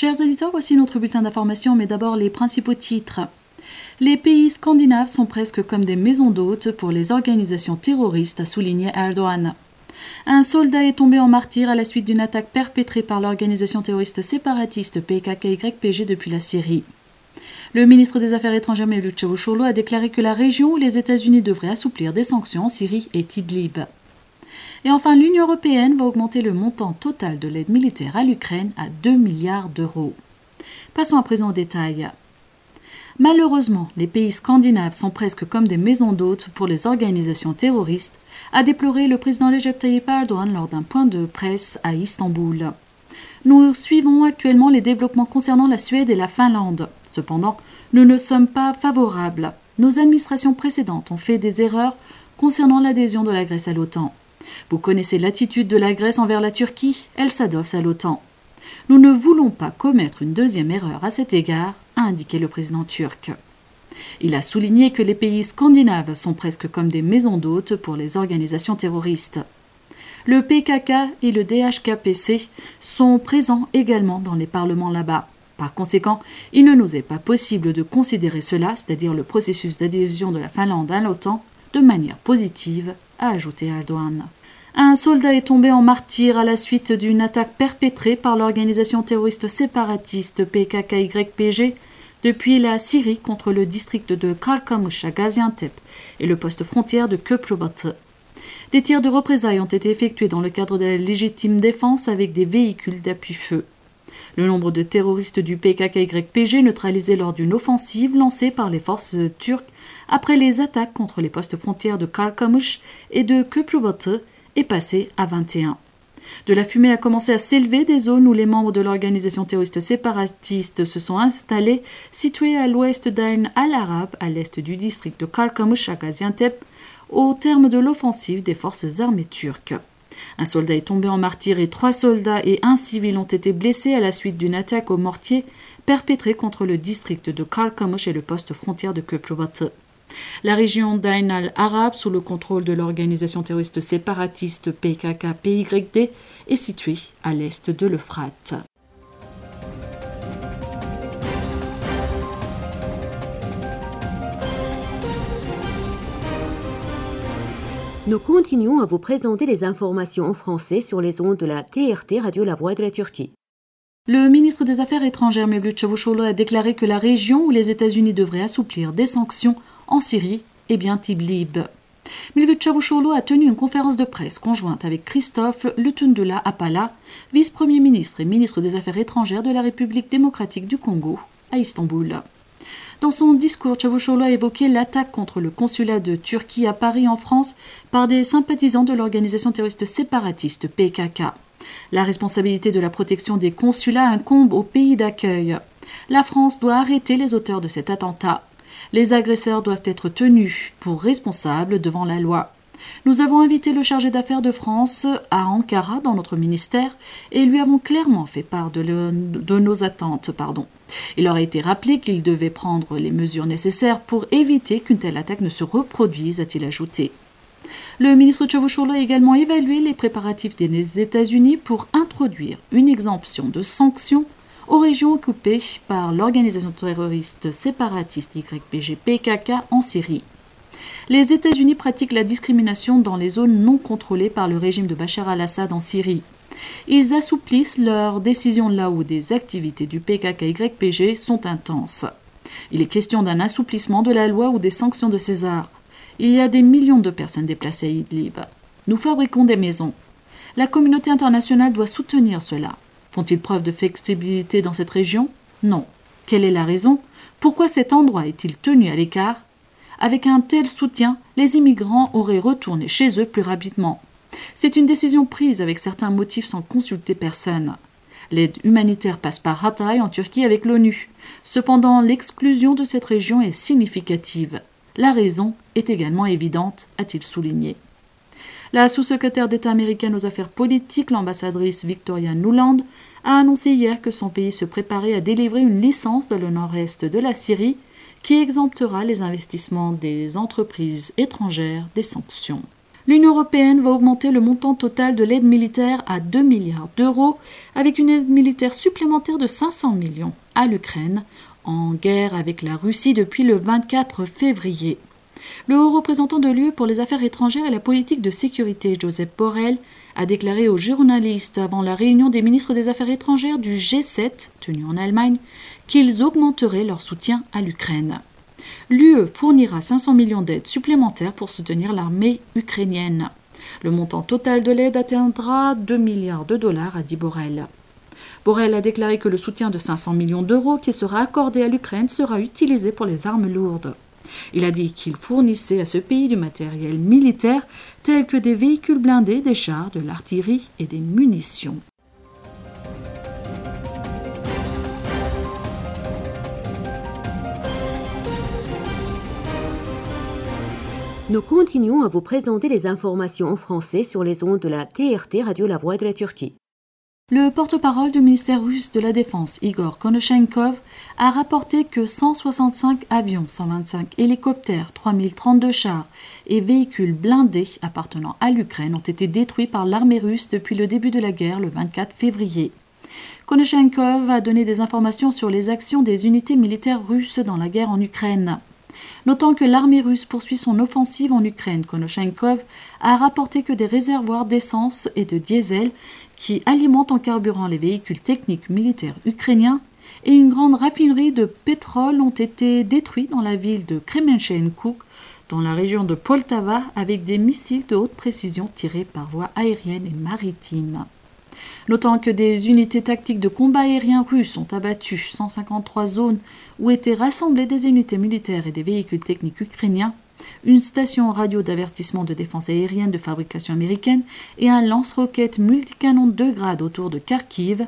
Chers auditeurs, voici notre bulletin d'information, mais d'abord les principaux titres. Les pays scandinaves sont presque comme des maisons d'hôtes pour les organisations terroristes, a souligné Erdogan. Un soldat est tombé en martyr à la suite d'une attaque perpétrée par l'organisation terroriste séparatiste PKK-YPG depuis la Syrie. Le ministre des Affaires étrangères Mevlut Cavusoglu a déclaré que la région où les États-Unis devraient assouplir des sanctions en Syrie est Idlib. Et enfin, l'Union européenne va augmenter le montant total de l'aide militaire à l'Ukraine à 2 milliards d'euros. Passons à présent aux détails. Malheureusement, les pays scandinaves sont presque comme des maisons d'hôtes pour les organisations terroristes, a déploré le président Recep Tayyip Erdogan lors d'un point de presse à Istanbul. Nous suivons actuellement les développements concernant la Suède et la Finlande. Cependant, nous ne sommes pas favorables. Nos administrations précédentes ont fait des erreurs concernant l'adhésion de la Grèce à l'OTAN. Vous connaissez l'attitude de la Grèce envers la Turquie, elle s'adosse à l'OTAN. Nous ne voulons pas commettre une deuxième erreur à cet égard, a indiqué le président turc. Il a souligné que les pays scandinaves sont presque comme des maisons d'hôtes pour les organisations terroristes. Le PKK et le DHKPC sont présents également dans les parlements là-bas. Par conséquent, il ne nous est pas possible de considérer cela, c'est-à-dire le processus d'adhésion de la Finlande à l'OTAN, de manière positive, a ajouté Erdogan. Un soldat est tombé en martyr à la suite d'une attaque perpétrée par l'organisation terroriste séparatiste PKK-YPG depuis la Syrie contre le district de Karkamush à Gaziantep et le poste frontière de Köprübatı. Des tirs de représailles ont été effectués dans le cadre de la légitime défense avec des véhicules d'appui-feu. Le nombre de terroristes du PKK-YPG neutralisés lors d'une offensive lancée par les forces turques après les attaques contre les postes frontières de Karkamush et de Köprübatı est passé à 21. De la fumée a commencé à s'élever des zones où les membres de l'organisation terroriste séparatiste se sont installés, situées à l'ouest d'Ain al-Arab, à l'est du district de Karkamush à Gaziantep, au terme de l'offensive des forces armées turques. Un soldat est tombé en martyr et trois soldats et un civil ont été blessés à la suite d'une attaque au mortier perpétrée contre le district de Karkamush et le poste frontière de Köprübatı. La région d'Ain al-Arab, sous le contrôle de l'organisation terroriste séparatiste PKK-PYD, est située à l'est de l'Euphrate. Nous continuons à vous présenter les informations en français sur les ondes de la TRT Radio La Voix de la Turquie. Le ministre des Affaires étrangères Mevlut Çavuşoğlu a déclaré que la région où les États-Unis devraient assouplir des sanctions en Syrie est bien Tiblib. Mevlut Çavuşoğlu a tenu une conférence de presse conjointe avec Christophe Lutundula Apala, vice-premier ministre et ministre des Affaires étrangères de la République démocratique du Congo, à Istanbul. Dans son discours, Çavuşoğlu a évoqué l'attaque contre le consulat de Turquie à Paris en France par des sympathisants de l'organisation terroriste séparatiste PKK. La responsabilité de la protection des consulats incombe au pays d'accueil. La France doit arrêter les auteurs de cet attentat. Les agresseurs doivent être tenus pour responsables devant la loi. Nous avons invité le chargé d'affaires de France à Ankara dans notre ministère et lui avons clairement fait part de, nos attentes. Il leur a été rappelé qu'il devait prendre les mesures nécessaires pour éviter qu'une telle attaque ne se reproduise, a-t-il ajouté. Le ministre Chavushoğlu a également évalué les préparatifs des États-Unis pour introduire une exemption de sanctions aux régions occupées par l'organisation terroriste séparatiste YPG-PKK en Syrie. Les États-Unis pratiquent la discrimination dans les zones non contrôlées par le régime de Bachar al-Assad en Syrie. Ils assouplissent leurs décisions là où des activités du PKK-YPG sont intenses. Il est question d'un assouplissement de la loi ou des sanctions de César. Il y a des millions de personnes déplacées à Idlib. Nous fabriquons des maisons. La communauté internationale doit soutenir cela. Font-ils preuve de flexibilité dans cette région? Non. Quelle est la raison? Pourquoi cet endroit est-il tenu à l'écart? Avec un tel soutien, les immigrants auraient retourné chez eux plus rapidement. C'est une décision prise avec certains motifs sans consulter personne. L'aide humanitaire passe par Hatay en Turquie avec l'ONU. Cependant, l'exclusion de cette région est significative. La raison est également évidente, a-t-il souligné. La sous-secrétaire d'État américaine aux affaires politiques, l'ambassadrice Victoria Nuland, a annoncé hier que son pays se préparait à délivrer une licence dans le nord-est de la Syrie qui exemptera les investissements des entreprises étrangères des sanctions. L'Union européenne va augmenter le montant total de l'aide militaire à 2 milliards d'euros, avec une aide militaire supplémentaire de 500 millions à l'Ukraine, en guerre avec la Russie depuis le 24 février. Le haut représentant de l'UE pour les affaires étrangères et la politique de sécurité, Joseph Borrell, a déclaré aux journalistes avant la réunion des ministres des Affaires étrangères du G7, tenue en Allemagne, qu'ils augmenteraient leur soutien à l'Ukraine l'UE fournira 500 millions d'aides supplémentaires pour soutenir l'armée ukrainienne. Le montant total de l'aide atteindra 2 milliards de dollars, a dit Borrell. Borrell a déclaré que le soutien de 500 millions d'euros qui sera accordé à l'Ukraine sera utilisé pour les armes lourdes. Il a dit qu'il fournissait à ce pays du matériel militaire tel que des véhicules blindés, des chars, de l'artillerie et des munitions. Nous continuons à vous présenter les informations en français sur les ondes de la TRT Radio La Voix de la Turquie. Le porte-parole du ministère russe de la Défense, Igor Konoshenkov, a rapporté que 165 avions, 125 hélicoptères, 3032 chars et véhicules blindés appartenant à l'Ukraine ont été détruits par l'armée russe depuis le début de la guerre le 24 février. Konoshenkov a donné des informations sur les actions des unités militaires russes dans la guerre en Ukraine. Notant que l'armée russe poursuit son offensive en Ukraine, Konoshenkov a rapporté que des réservoirs d'essence et de diesel qui alimentent en carburant les véhicules techniques militaires ukrainiens et une grande raffinerie de pétrole ont été détruits dans la ville de Kremenchenkuk, dans la région de Poltava, avec des missiles de haute précision tirés par voie aérienne et maritime. Notant que des unités tactiques de combat aérien russes ont abattu 153 zones où étaient rassemblées des unités militaires et des véhicules techniques ukrainiens, une station radio d'avertissement de défense aérienne de fabrication américaine et un lance-roquettes multicanon 2 grades autour de Kharkiv.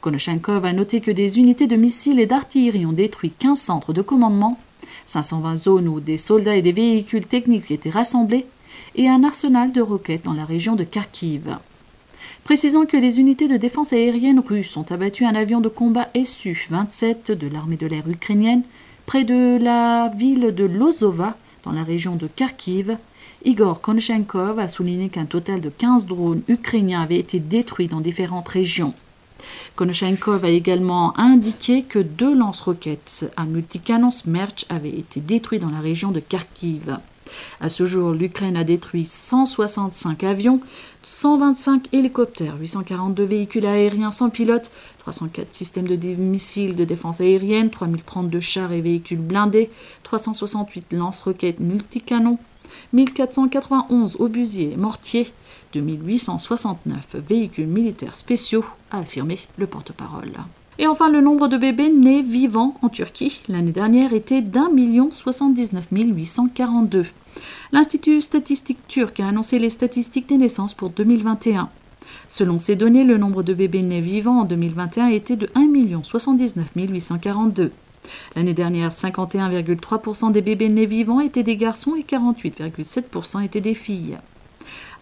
Konoshenkov a noté que des unités de missiles et d'artillerie ont détruit 15 centres de commandement, 520 zones où des soldats et des véhicules techniques étaient rassemblés, et un arsenal de roquettes dans la région de Kharkiv précisant que les unités de défense aérienne russes ont abattu un avion de combat Su-27 de l'armée de l'air ukrainienne près de la ville de Lozova, dans la région de Kharkiv. Igor Konoshenkov a souligné qu'un total de 15 drones ukrainiens avaient été détruits dans différentes régions. Konoshenkov a également indiqué que deux lance-roquettes à multicanon Smerch avaient été détruits dans la région de Kharkiv. À ce jour, l'Ukraine a détruit 165 avions, 125 hélicoptères, 842 véhicules aériens sans pilote, 304 systèmes de missiles de défense aérienne, 3032 chars et véhicules blindés, 368 lance-roquettes multicanons, 1491 obusiers et mortiers, 2869 véhicules militaires spéciaux, a affirmé le porte-parole. Et enfin, le nombre de bébés nés vivants en Turquie l'année dernière était d'un million soixante-dix-neuf mille huit cent quarante-deux. L'Institut statistique turc a annoncé les statistiques des naissances pour 2021. Selon ces données, le nombre de bébés nés vivants en 2021 était de 1 79 842. L'année dernière, 51,3% des bébés nés vivants étaient des garçons et 48,7% étaient des filles.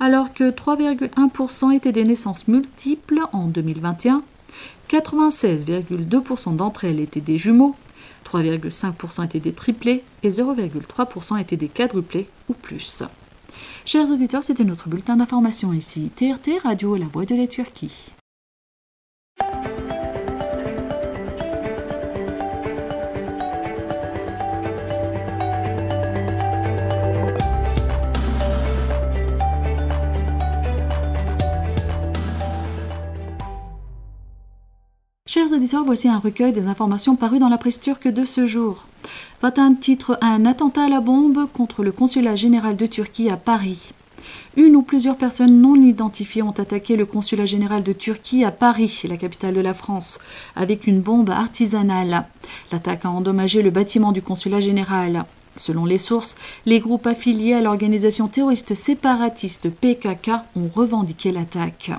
Alors que 3,1% étaient des naissances multiples en 2021, 96,2% d'entre elles étaient des jumeaux, 3,5% étaient des triplés et 0,3% étaient des quadruplés ou plus. Chers auditeurs, c'était notre bulletin d'information ici, TRT Radio La Voix de la Turquie. Voici un recueil des informations parues dans la presse turque de ce jour. Vatan titre Un attentat à la bombe contre le consulat général de Turquie à Paris. Une ou plusieurs personnes non identifiées ont attaqué le consulat général de Turquie à Paris, la capitale de la France, avec une bombe artisanale. L'attaque a endommagé le bâtiment du consulat général. Selon les sources, les groupes affiliés à l'organisation terroriste séparatiste PKK ont revendiqué l'attaque.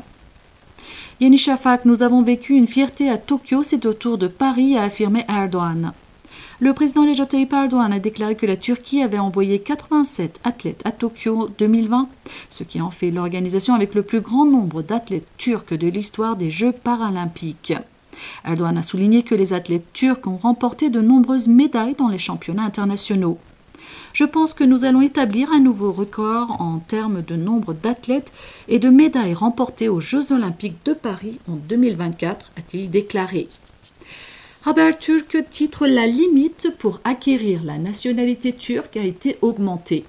Yeni Shafak, nous avons vécu une fierté à Tokyo, c'est au tour de Paris, a affirmé Erdogan. Le président Recep Erdogan a déclaré que la Turquie avait envoyé 87 athlètes à Tokyo 2020, ce qui en fait l'organisation avec le plus grand nombre d'athlètes turcs de l'histoire des Jeux paralympiques. Erdogan a souligné que les athlètes turcs ont remporté de nombreuses médailles dans les championnats internationaux. Je pense que nous allons établir un nouveau record en termes de nombre d'athlètes et de médailles remportées aux Jeux olympiques de Paris en 2024, a-t-il déclaré. Haberturk titre La limite pour acquérir la nationalité turque a été augmentée.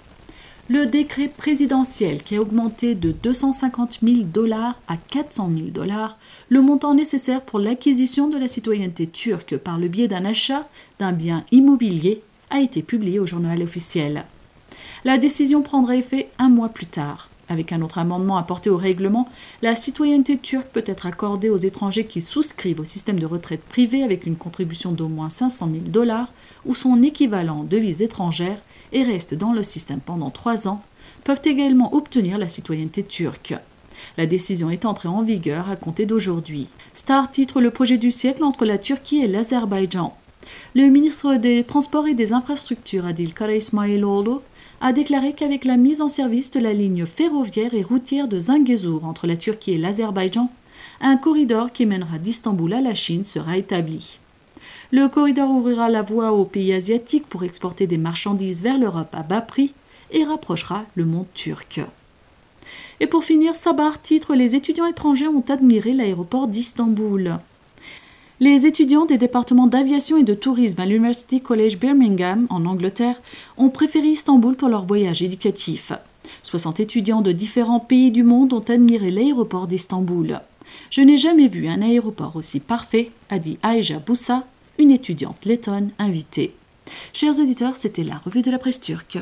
Le décret présidentiel qui a augmenté de 250 000 dollars à 400 000 dollars le montant nécessaire pour l'acquisition de la citoyenneté turque par le biais d'un achat d'un bien immobilier a été publié au journal officiel. La décision prendra effet un mois plus tard. Avec un autre amendement apporté au règlement, la citoyenneté turque peut être accordée aux étrangers qui souscrivent au système de retraite privé avec une contribution d'au moins 500 000 dollars ou son équivalent de devises étrangères et restent dans le système pendant trois ans, peuvent également obtenir la citoyenneté turque. La décision est entrée en vigueur à compter d'aujourd'hui. Star titre le projet du siècle entre la Turquie et l'Azerbaïdjan. Le ministre des Transports et des Infrastructures, Adil Kara a déclaré qu'avec la mise en service de la ligne ferroviaire et routière de Zingezur entre la Turquie et l'Azerbaïdjan, un corridor qui mènera d'Istanbul à la Chine sera établi. Le corridor ouvrira la voie aux pays asiatiques pour exporter des marchandises vers l'Europe à bas prix et rapprochera le monde turc. Et pour finir, Sabar titre Les étudiants étrangers ont admiré l'aéroport d'Istanbul. Les étudiants des départements d'aviation et de tourisme à l'University College Birmingham, en Angleterre, ont préféré Istanbul pour leur voyage éducatif. 60 étudiants de différents pays du monde ont admiré l'aéroport d'Istanbul. Je n'ai jamais vu un aéroport aussi parfait, a dit Aïja Boussa, une étudiante lettonne invitée. Chers auditeurs, c'était la revue de la presse turque.